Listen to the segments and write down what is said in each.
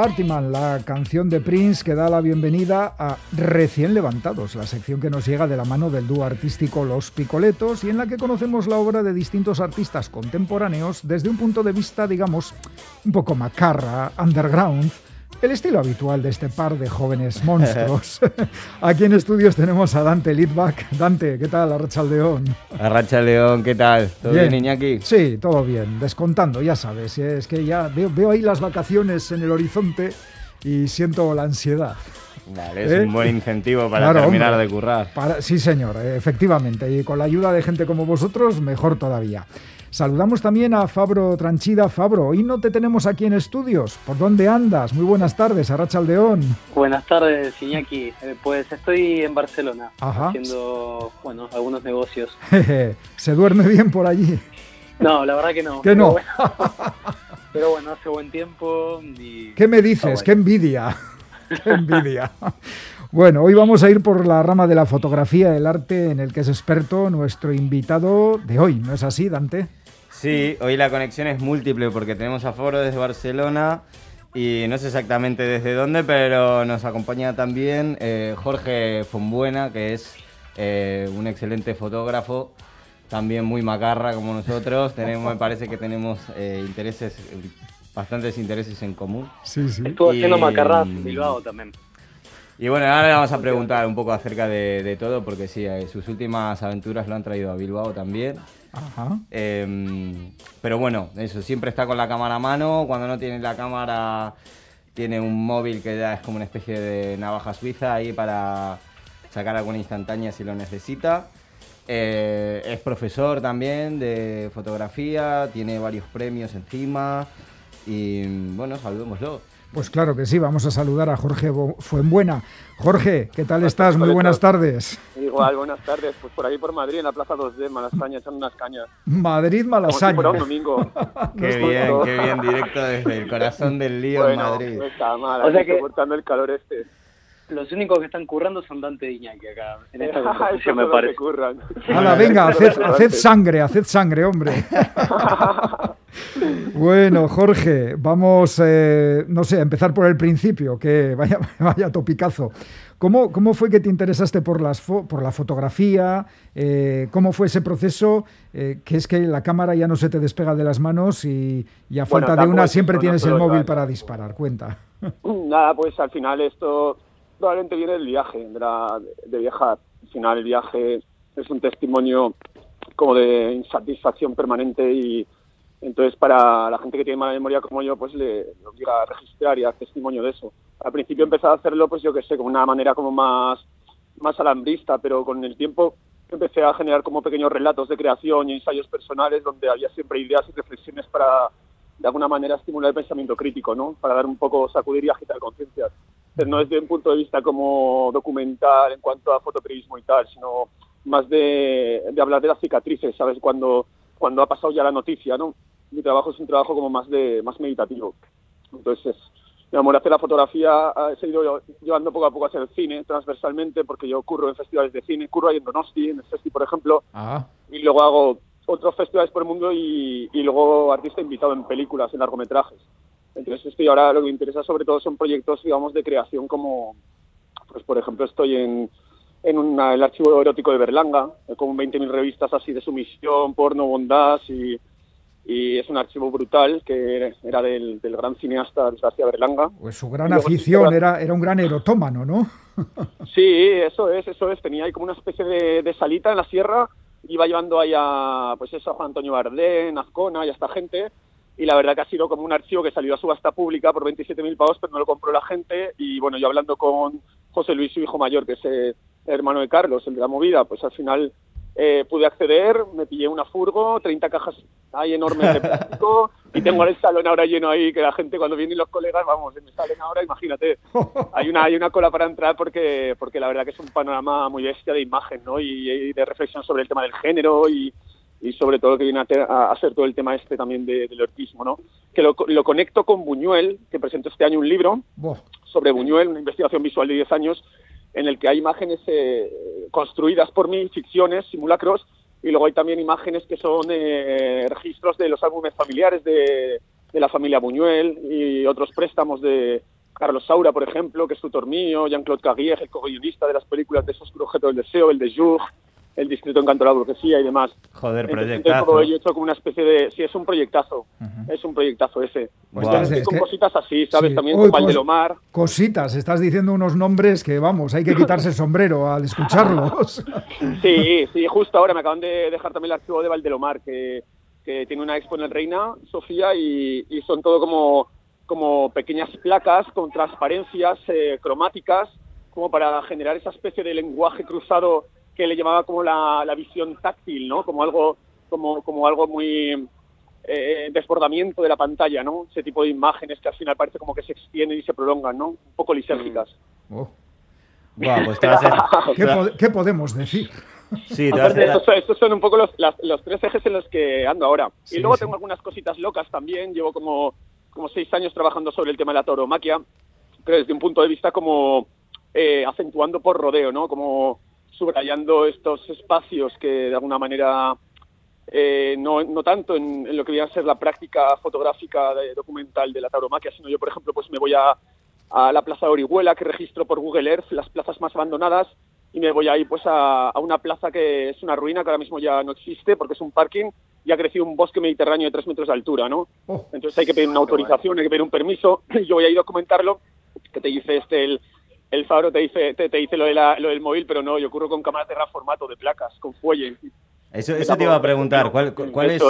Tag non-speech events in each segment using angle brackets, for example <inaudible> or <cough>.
Partyman, la canción de Prince que da la bienvenida a Recién Levantados, la sección que nos llega de la mano del dúo artístico Los Picoletos y en la que conocemos la obra de distintos artistas contemporáneos desde un punto de vista, digamos, un poco macarra, underground, el estilo habitual de este par de jóvenes monstruos. <laughs> Aquí en estudios tenemos a Dante Lidbach. Dante, ¿qué tal? Arrachaldeón. León, ¿qué tal? ¿Todo bien, Iñaki? Sí, todo bien. Descontando, ya sabes. Es que ya veo, ahí las vacaciones en el horizonte y siento la ansiedad. Vale, es ¿Eh? un buen incentivo para terminar de currar. sí, señor, efectivamente. Y con la ayuda de gente como vosotros, mejor todavía. Saludamos también a Fabro Tranchida. Fabro, hoy no te tenemos aquí en estudios. ¿Por dónde andas? Muy buenas tardes, Arracha Aldeón. Buenas tardes, Iñaki. Eh, pues estoy en Barcelona haciendo bueno, algunos negocios. <laughs> ¿Se duerme bien por allí? No, la verdad que no. ¿Que no? <laughs> pero bueno, hace buen tiempo ¿Qué me dices? ¡Qué envidia! <laughs> ¡Qué envidia! Bueno, hoy vamos a ir por la rama de la fotografía, el arte en el que es experto nuestro invitado de hoy, ¿no es así, Dante? Sí, hoy la conexión es múltiple porque tenemos a Foro desde Barcelona y no sé exactamente desde dónde, pero nos acompaña también eh, Jorge Fonbuena, que es eh, un excelente fotógrafo, también muy macarra como nosotros. Tenemos, me parece que tenemos eh, intereses, bastantes intereses en común. Sí, sí. Estuvo haciendo macarra en Bilbao también. Y bueno, ahora le vamos a preguntar un poco acerca de, todo, porque sí, eh, sus últimas aventuras lo han traído a Bilbao también. Ajá. Em, pero bueno, eso, siempre está con la cámara a mano. Cuando no tiene la cámara, tiene un móvil que ya es como una especie de navaja suiza ahí para sacar alguna instantánea si lo necesita. Eh, es profesor también de fotografía, tiene varios premios encima. Y bueno, saludémoslo. Pues claro que sí, vamos a saludar a Jorge Fuenbuena. Jorge, ¿qué tal estás? Muy buenas tardes. Igual, buenas tardes. Pues por ahí por Madrid, en la Plaza 2D, Malasaña, echando unas cañas. Madrid, Malasaña. Como si un domingo. <laughs> qué bien, qué bien, directo desde el corazón del lío en Madrid. No está mal, o sea que... soportando el calor este. Los únicos que están currando son Dante y Iñaki acá, en esta <laughs> conversación, me parece. Hala, venga, haced, haced sangre, haced sangre, hombre. <laughs> bueno, Jorge, vamos, eh, no sé, a empezar por el principio, que vaya, <laughs> vaya topicazo. ¿Cómo, ¿Cómo fue que te interesaste por, las por la fotografía? Eh, ¿Cómo fue ese proceso? Eh, que es que la cámara ya no se te despega de las manos y, a falta de una siempre tienes el móvil para disparar. Cuenta. Nada, pues al final esto probablemente viene del viaje, de, viajar. Al final el viaje es un testimonio como de insatisfacción permanente y entonces para la gente que tiene mala memoria como yo, pues le, obliga a registrar y a dar testimonio de eso. Al principio empecé a hacerlo, pues yo que sé, como una manera como más, más alambrista, pero con el tiempo empecé a generar como pequeños relatos de creación y ensayos personales donde había siempre ideas y reflexiones para de alguna manera estimular el pensamiento crítico, ¿no? Para dar un poco, sacudir y agitar conciencias no desde un punto de vista como documental en cuanto a fotoperiodismo y tal, sino más de, hablar de las cicatrices, ¿sabes? Cuando, cuando ha pasado ya la noticia, ¿no? Mi trabajo es un trabajo como más de más meditativo. Entonces, mi amor hacer la fotografía se ha ido llevando poco a poco hacia el cine, transversalmente, porque yo curro en festivales de cine, curro ahí en Donosti, en el Festi, por ejemplo, ah. y luego hago otros festivales por el mundo y, y luego artista invitado en películas, en largometrajes. Entonces estoy ahora, lo que me interesa sobre todo son proyectos, digamos, de creación como, pues por ejemplo, estoy en, en el archivo erótico de Berlanga, con 20.000 revistas así de sumisión, porno, bondad y, y es un archivo brutal que era del, del gran cineasta García Berlanga. Pues su gran afición, era, era un gran erotómano, ¿no? <laughs> sí, eso es, eso es. Tenía ahí como una especie de, de salita en la sierra, iba llevando ahí a, pues eso, a Juan Antonio Bardén, Azcona y a esta gente, y la verdad que ha sido como un archivo que salió a subasta pública por 27.000 pavos, pero no lo compró la gente y bueno, yo hablando con José Luis, su hijo mayor, que es el hermano de Carlos, el de la movida, pues al final eh, pude acceder, me pillé una furgo, 30 cajas ahí enormes de plástico <laughs> y tengo el salón ahora lleno ahí que la gente cuando vienen los colegas, vamos, me salen ahora, imagínate, hay una hay una cola para entrar porque porque la verdad que es un panorama muy bestia de imagen, ¿no? Y, y de reflexión sobre el tema del género y y sobre todo que viene a, hacer todo el tema este también del ortismo, ¿no? Que lo, conecto con Buñuel, que presento este año un libro sobre Buñuel, una investigación visual de 10 años, en el que hay imágenes eh, construidas por mí, ficciones, simulacros, y luego hay también imágenes que son eh, registros de los álbumes familiares de, de la familia Buñuel y otros préstamos de Carlos Saura, por ejemplo, que es tutor mío, Jean-Claude Carrier, el co-guionista de las películas de Esos Objeto del Deseo, el de Jour, el Distrito Encanto de la Burguesía y demás. Joder, proyectazo. Todo ello hecho como una especie de... Sí, es un proyectazo. Es un proyectazo ese. Pues con cositas así, ¿sabes? También con Valdelomar. Cositas, estás diciendo unos nombres que, vamos, hay que quitarse el sombrero al escucharlos. <laughs> sí, sí, justo ahora me acaban de dejar también el archivo de Valdelomar, que, que tiene una expo en el Reina, Sofía, y, son todo como, como pequeñas placas con transparencias eh, cromáticas, como para generar esa especie de lenguaje cruzado que le llamaba como la, la visión táctil, ¿no? Como algo, como, como algo muy eh, desbordamiento de la pantalla, ¿no? Ese tipo de imágenes que al final parece como que se extienden y se prolongan, ¿no? Un poco lisérgicas. Mm. Oh. pues ¿Qué, podemos decir? Sí, estos, son un poco los, los, tres ejes en los que ando ahora. y luego tengo algunas cositas locas también. Llevo como, como seis años trabajando sobre el tema de la tauromaquia, pero desde un punto de vista como eh, acentuando por rodeo, ¿no? Como subrayando estos espacios que de alguna manera eh, no, no, tanto en, lo que viene a ser la práctica fotográfica documental de la tauromaquia, sino yo, por ejemplo, pues me voy a, a, la plaza de Orihuela, que registro por Google Earth las plazas más abandonadas, y me voy ahí pues a, a, una plaza que es una ruina, que ahora mismo ya no existe, porque es un parking, y ha crecido un bosque mediterráneo de tres metros de altura, ¿no? Oh. Entonces hay que pedir una autorización, hay que pedir un permiso, <laughs> y yo voy a ir a documentarlo, que te dice este el el Faro te dice, te, dice lo, de lo del móvil, pero no, yo ocurro con cámaras de gran formato, de placas, con fuelle. Eso, eso te iba a preguntar, ¿cuál, cuál, es,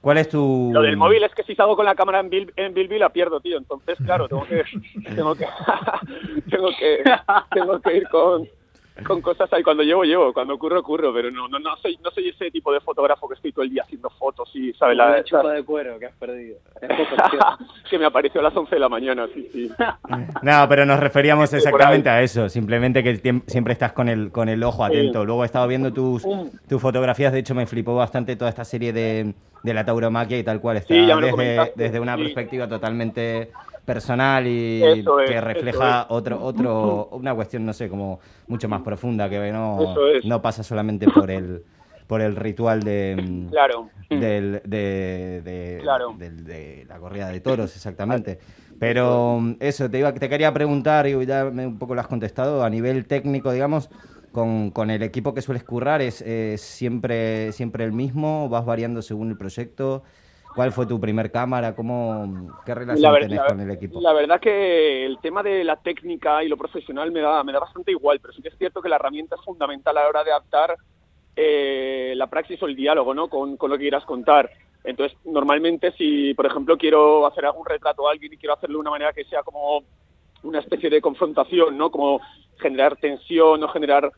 ¿cuál es tu...? Lo del móvil es que si salgo con la cámara en Bill, en la pierdo, tío. Entonces, claro, tengo que, <laughs> tengo que, <laughs> tengo que, tengo que ir con, con cosas ahí. Cuando llevo, llevo. Cuando ocurre, ocurro. Pero no, no, no, soy, no soy ese tipo de fotógrafo que estoy todo el día haciendo fotos y, ¿sabes? La, chupa de cuero que has perdido. <laughs> que me apareció a las 11 de la mañana, sí, sí. <laughs> no, pero nos referíamos exactamente a eso. Simplemente que siempre estás con el, con el ojo atento. Luego he estado viendo tus, tus fotografías. De hecho, me flipó bastante toda esta serie de, de la tauromaquia y tal cual. Está desde, desde una perspectiva totalmente personal y que refleja otro otro una cuestión no sé como mucho más profunda que no no pasa solamente por el por el ritual de claro. del, de, de, la corrida de toros exactamente. Pero eso te iba te quería preguntar y ya un poco lo has contestado a nivel técnico digamos con, con el equipo que sueles currar es, es siempre siempre el mismo vas variando según el proyecto ¿Cuál fue tu primer cámara? ¿Cómo, ¿Qué relación tenés con el equipo? La verdad que el tema de la técnica y lo profesional me da, me da bastante igual, pero sí que es cierto que la herramienta es fundamental a la hora de adaptar eh, la praxis o el diálogo ¿no? con, con, lo que quieras contar. Entonces, normalmente si, por ejemplo, quiero hacer algún retrato a alguien y quiero hacerlo de una manera que sea como una especie de confrontación, ¿no? Como generar tensión o generar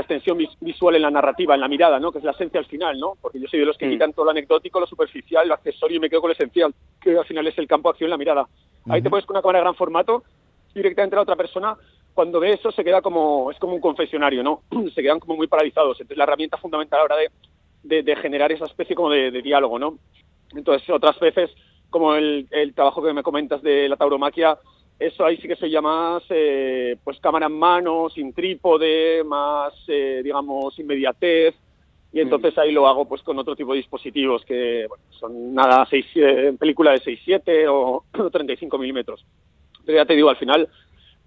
extensión visual en la narrativa, en la mirada, ¿no? Que es la esencia al final, ¿no? Porque yo soy de los que mm. quitan todo lo anecdótico, lo superficial, lo accesorio y me quedo con lo esencial, que al final es el campo de acción, la mirada. Ahí te pones con una cámara de gran formato directamente a la otra persona cuando ve eso se queda como es como un confesionario, ¿no? <clears throat> se quedan como muy paralizados. Entonces la herramienta fundamental a la hora de, de, generar esa especie como de, diálogo, ¿no? Entonces otras veces como el, el trabajo que me comentas de la tauromaquia eso ahí sí que se llama más, eh, pues cámara en mano, sin trípode, más, eh, digamos, inmediatez. Y entonces ahí lo hago pues con otro tipo de dispositivos que son nada, seis, eh, película de 6.7 o <clears throat> 35 milímetros. Pero ya te digo, al final,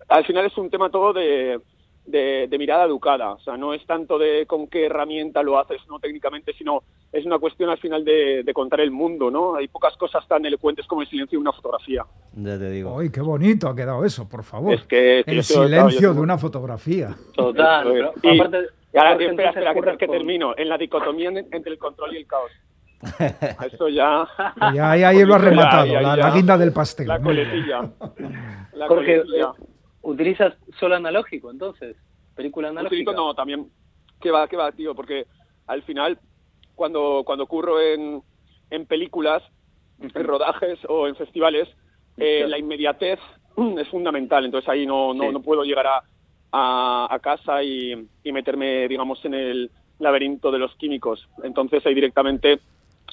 al final es un tema todo de, de, mirada educada. O sea, no es tanto de con qué herramienta lo haces, no técnicamente, sino es una cuestión al final de, contar el mundo, ¿no? Hay pocas cosas tan elocuentes como el silencio de una fotografía. Ya te digo. ¡Ay, qué bonito ha quedado eso, por favor! Es que el silencio de una fotografía. Total. y, ahora, espera, espera, que, termino. En la dicotomía entre el control y el caos. <laughs> Eso ya. ya ahí, lo has rematado, la, guinda del pastel. La coletilla. <laughs> La coletilla. ¿Utilizas solo analógico entonces? ¿Película analógica? no, también. ¿Qué va, qué va, tío? Porque al final, cuando, cuando ocurro en, en películas, en rodajes o en festivales, eh, la inmediatez <clears throat> es fundamental. Entonces ahí no, no, no puedo llegar a, a, casa y, y, meterme, digamos, en el laberinto de los químicos. Entonces ahí directamente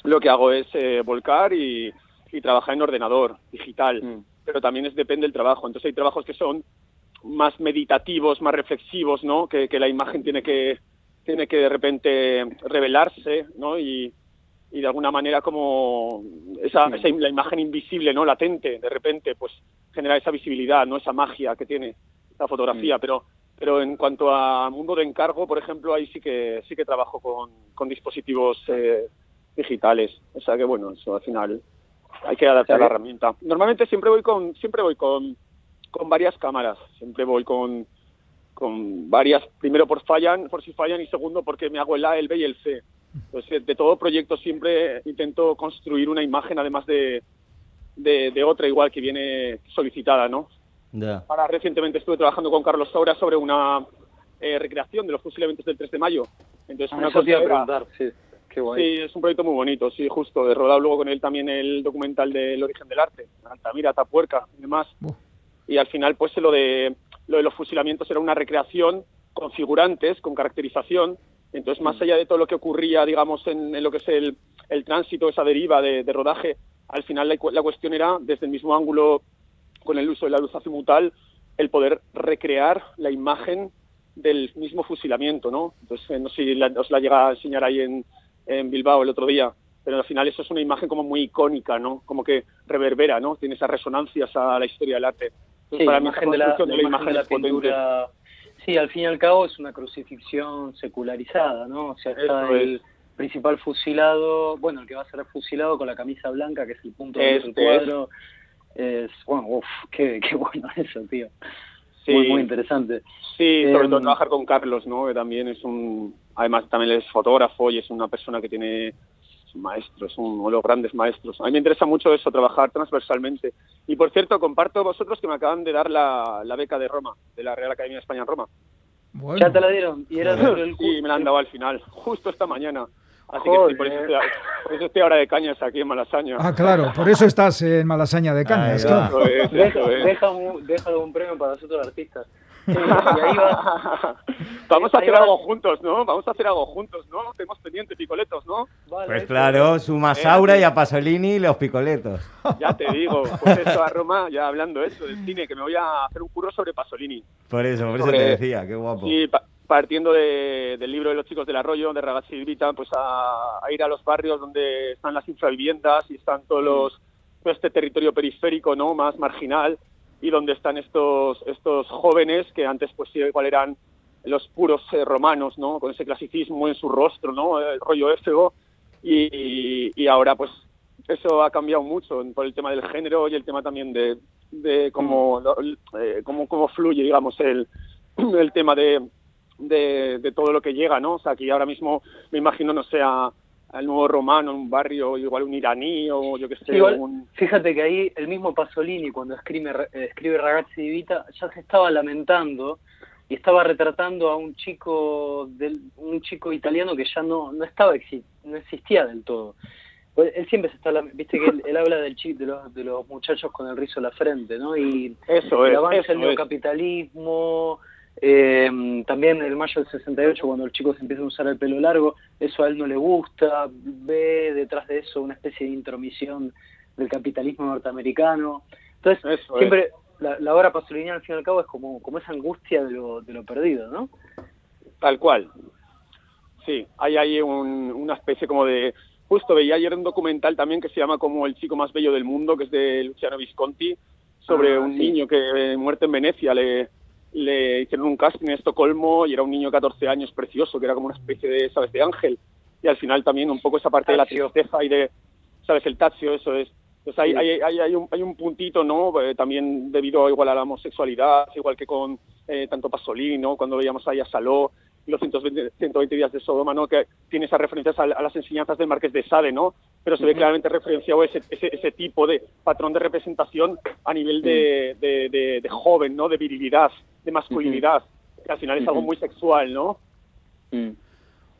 lo que hago es eh, volcar y, y, trabajar en ordenador digital. Mm. Pero también es, depende del trabajo. Entonces hay trabajos que son más meditativos, más reflexivos, ¿no? Que, la imagen tiene que, tiene que de repente revelarse, ¿no? Y, y de alguna manera como esa, esa, la imagen invisible, ¿no? Latente, de repente, pues genera esa visibilidad, ¿no? Esa magia que tiene la fotografía, pero pero en cuanto a mundo de encargo, por ejemplo, ahí sí que sí que trabajo con, con dispositivos eh, digitales. O sea que bueno, eso al final hay que adaptar la herramienta. Normalmente siempre voy con siempre voy con, con varias cámaras, siempre voy con con varias, primero por fallan, por si fallan y segundo porque me hago el A, el B y el C. Entonces, de todo proyecto siempre intento construir una imagen además de, de, otra igual que viene solicitada, ¿no? Ahora recientemente estuve trabajando con Carlos Saura sobre una eh, recreación de los fusilamientos del 3 de mayo. Entonces, ah, una cosa preguntar, sí. Qué guay. Sí, es un proyecto muy bonito, sí, justo. He rodado luego con él también el documental del origen del arte, Altamira, Tapuerca y demás. Y al final, pues lo de, lo de los fusilamientos era una recreación con figurantes, con caracterización. Entonces, más mm. allá de todo lo que ocurría, digamos, en, lo que es el, el, tránsito, esa deriva de, rodaje, al final la, la, cuestión era, desde el mismo ángulo, con el uso de la luz azimutal, el poder recrear la imagen del mismo fusilamiento, ¿no? Entonces, eh, no sé si os la llega a enseñar ahí en, en Bilbao el otro día, pero al final eso es una imagen como muy icónica, ¿no? Como que reverbera, ¿no? Tiene esas resonancias a la historia del arte. Sí, la imagen de la, imagen de la pintura... Sí, al fin y al cabo es una crucifixión secularizada, ¿no? O sea, está el principal fusilado, bueno, el que va a ser fusilado con la camisa blanca, que es el punto del este cuadro. Es, bueno, uff, qué, qué bueno <laughs> eso, tío. Sí. Muy, muy interesante. Sí, sobre todo em, trabajar con Carlos, ¿no? Que también es un, además también es fotógrafo y es una persona que tiene es un maestro, es uno de los grandes maestros. A mí me interesa mucho eso, trabajar transversalmente. Y por cierto, comparto vosotros que me acaban de dar la, la beca de Roma, de la Real Academia de España en Roma. Ya te la dieron. Y era <laughs> el Sí, me la han dado al final, justo esta mañana. Así que por, eso estoy, ahora de cañas aquí en Malasaña. Ah, claro, por eso estás en Malasaña de cañas, claro. deja, un, deja un premio para nosotros artistas. <laughs> Vamos a hacer algo juntos, ¿no? Vamos a hacer algo juntos, ¿no? Tenemos pendientes picoletos, ¿no? pues claro, suma Saura y a Pasolini los picoletos. <laughs> Ya te digo, pues eso a Roma, ya hablando eso del cine, que me voy a hacer un curro sobre Pasolini. Por eso, por eso te decía, qué guapo. Sí, partiendo del libro de los chicos del arroyo, de Ragazzi Vita, pues a, ir a los barrios donde están las infraviviendas y están todos los, todo este territorio periférico, ¿no? Más marginal y donde están estos, estos jóvenes que antes pues igual eran los puros eh, romanos, ¿no? Con ese clasicismo en su rostro, ¿no? El rollo éfego y, y, ahora pues eso ha cambiado mucho por el tema del género y el tema también de, de cómo, mm. eh, cómo, cómo fluye, digamos, el, el tema de, de, de, todo lo que llega, ¿no? O sea, aquí ahora mismo me imagino no sea al nuevo romano en un barrio, igual un iraní o yo qué sé. Fíjate que ahí el mismo Pasolini, cuando escribe, escribe Ragazzi di Vita, ya se estaba lamentando y estaba retratando a un chico del, un chico italiano que ya no, no estaba no existía del todo. Pues él siempre se está viste que él, habla del de los de los muchachos con el rizo en la frente, ¿no? Y eso el avance del neocapitalismo, eh, también el mayo del 68, cuando el chico se empieza a usar el pelo largo, eso a él no le gusta, ve detrás de eso una especie de intromisión del capitalismo norteamericano. Entonces, siempre la, la, obra Pasolini al fin y al cabo es como, como esa angustia de lo, de lo perdido, ¿no? Tal cual. Sí, hay ahí una especie como de... Justo veía ayer un documental también que se llama como El chico más bello del mundo, que es de Luciano Visconti, sobre ah, un niño que eh, muerto en Venecia le le hicieron un casting en Estocolmo y era un niño de 14 años precioso, que era como una especie de, ¿sabes?, de ángel. Y al final también un poco esa parte de la tristeza y de, ¿sabes?, el taxio, eso es. Pues hay, hay, hay, hay, un, hay un puntito, ¿no? Eh, también debido igual a la homosexualidad, igual que con eh, tanto Pasolini, ¿no? Cuando veíamos ahí a Saló los 120, 120 días de Sodoma, ¿no? Que tiene esas referencias a, las enseñanzas del Marqués de Sade, ¿no? Pero se ve claramente referenciado ese, ese, ese, tipo de patrón de representación a nivel de, de, de joven, ¿no? De virilidad de masculinidad, que al final es algo muy sexual, ¿no? Mm.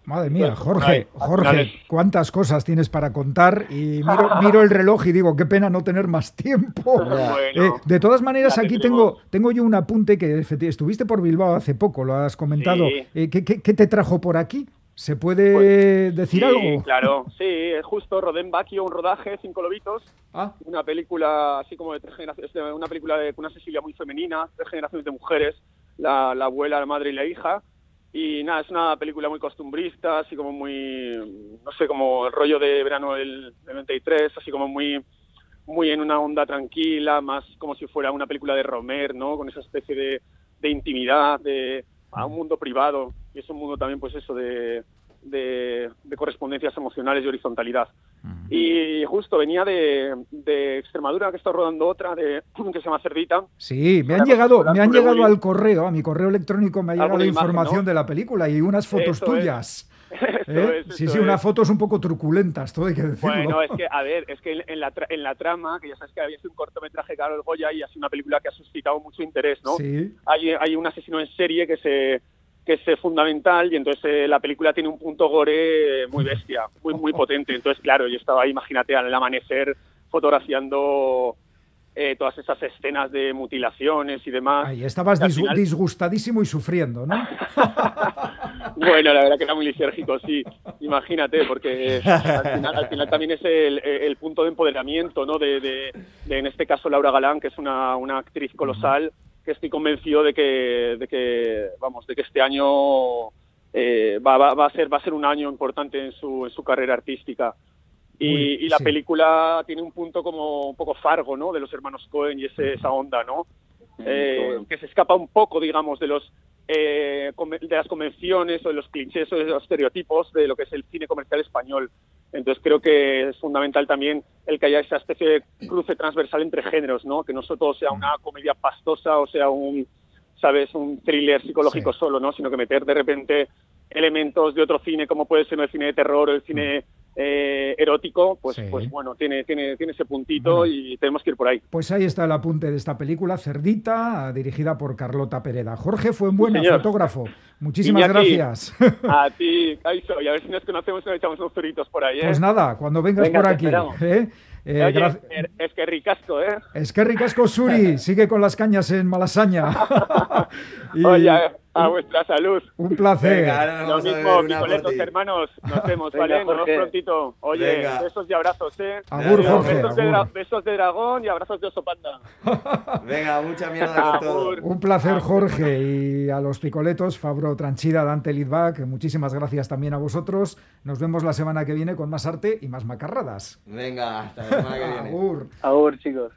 Madre mía, Jorge, Jorge, cuántas cosas tienes para contar y miro, el reloj y digo, qué pena no tener más tiempo. <laughs> Eh, de todas maneras, aquí tengo, tengo yo un apunte que estuviste por Bilbao hace poco, lo has comentado. Eh, ¿qué, te trajo por aquí? ¿Se puede pues, decir sí, algo? Claro, sí, es justo Rodén Bacchio, un rodaje, Cinco Lobitos, ah. una película así como de tres generaciones, una película de una Cecilia muy femenina, tres generaciones de mujeres, la, abuela, la madre y la hija, Y nada, es una película muy costumbrista, así como muy, no sé, como el rollo de verano del 93, así como muy muy en una onda tranquila, más como si fuera una película de Romer, ¿no? Con esa especie de, de intimidad, de a un mundo privado. Y es un mundo también, pues eso, de, de, correspondencias emocionales y horizontalidad. Y justo venía de, de, Extremadura, que está rodando otra, de, <clears throat> que se llama Cerdita. Sí, me han llegado, me han llegado al correo, a mi correo electrónico me ha llegado la información de la película y unas fotos tuyas. <laughs> ¿Eh? sí, sí, unas fotos un poco truculentas, todo hay que decirlo. Bueno, es que, a ver, es que en la, en la trama, que ya sabes que había sido un cortometraje Carol Goya y ha sido una película que ha suscitado mucho interés, ¿no? Sí. Hay, hay un asesino en serie que se que es fundamental y entonces eh, la película tiene un punto gore muy bestia, muy muy <laughs> potente. Entonces, claro, yo estaba ahí, imagínate, al amanecer fotografiando eh, todas esas escenas de mutilaciones y demás. Ahí estabas disgustadísimo y sufriendo, ¿no? <laughs> <laughs> bueno, la verdad que era muy lisérgico, sí. Imagínate, porque al final, también es el, punto de empoderamiento, ¿no? De, en este caso, Laura Galán, que es una, una actriz colosal, que estoy convencido de que, de que vamos, de que este año eh, va, va, a ser, va a ser un año importante en su, en su carrera artística. Y, la película tiene un punto como un poco fargo, ¿no? De los hermanos Cohen y ese, esa onda, ¿no? Eh, que se escapa un poco, digamos, de los eh, de las convenciones o de los clichés o de los estereotipos de lo que es el cine comercial español. Entonces creo que es fundamental también el que haya esa especie de cruce transversal entre géneros, ¿no? Que no solo sea una comedia pastosa o sea un, sabes, un thriller psicológico solo, ¿no? Sino que meter de repente elementos de otro cine como puede ser el cine de terror o el cine eh, erótico, pues, pues bueno, tiene, tiene, tiene ese puntito y tenemos que ir por ahí. Pues ahí está el apunte de esta película, Cerdita, dirigida por Carlota Pereda. Jorge fue un buen fotógrafo. <laughs> Muchísimas gracias. A <laughs> ti, Kaiso, y a ver si nos conocemos y nos echamos unos zuritos por ahí. ¿eh? Pues nada, cuando vengas por aquí. ¿eh? Eh, es que ricasco, ¿eh? Es que ricasco, Suri. <laughs> Sigue con las cañas en Malasaña. Oye, a vuestra salud. Un placer. Lo mismo, picoletos hermanos. Nos <laughs> vemos, ¿vale? Nos vemos prontito. Oye, besos y abrazos, ¿eh? Agur, Jorge. Besos, De dragón y abrazos de oso panda. <laughs> Venga, mucha mierda con todo. Un placer, Jorge. Y a los picoletos, Fabro Tranchida, Dante Lidbach, muchísimas gracias también a vosotros. Nos vemos la semana que viene con más arte y más macarradas. Venga, hasta la semana que viene. Agur. Agur, chicos.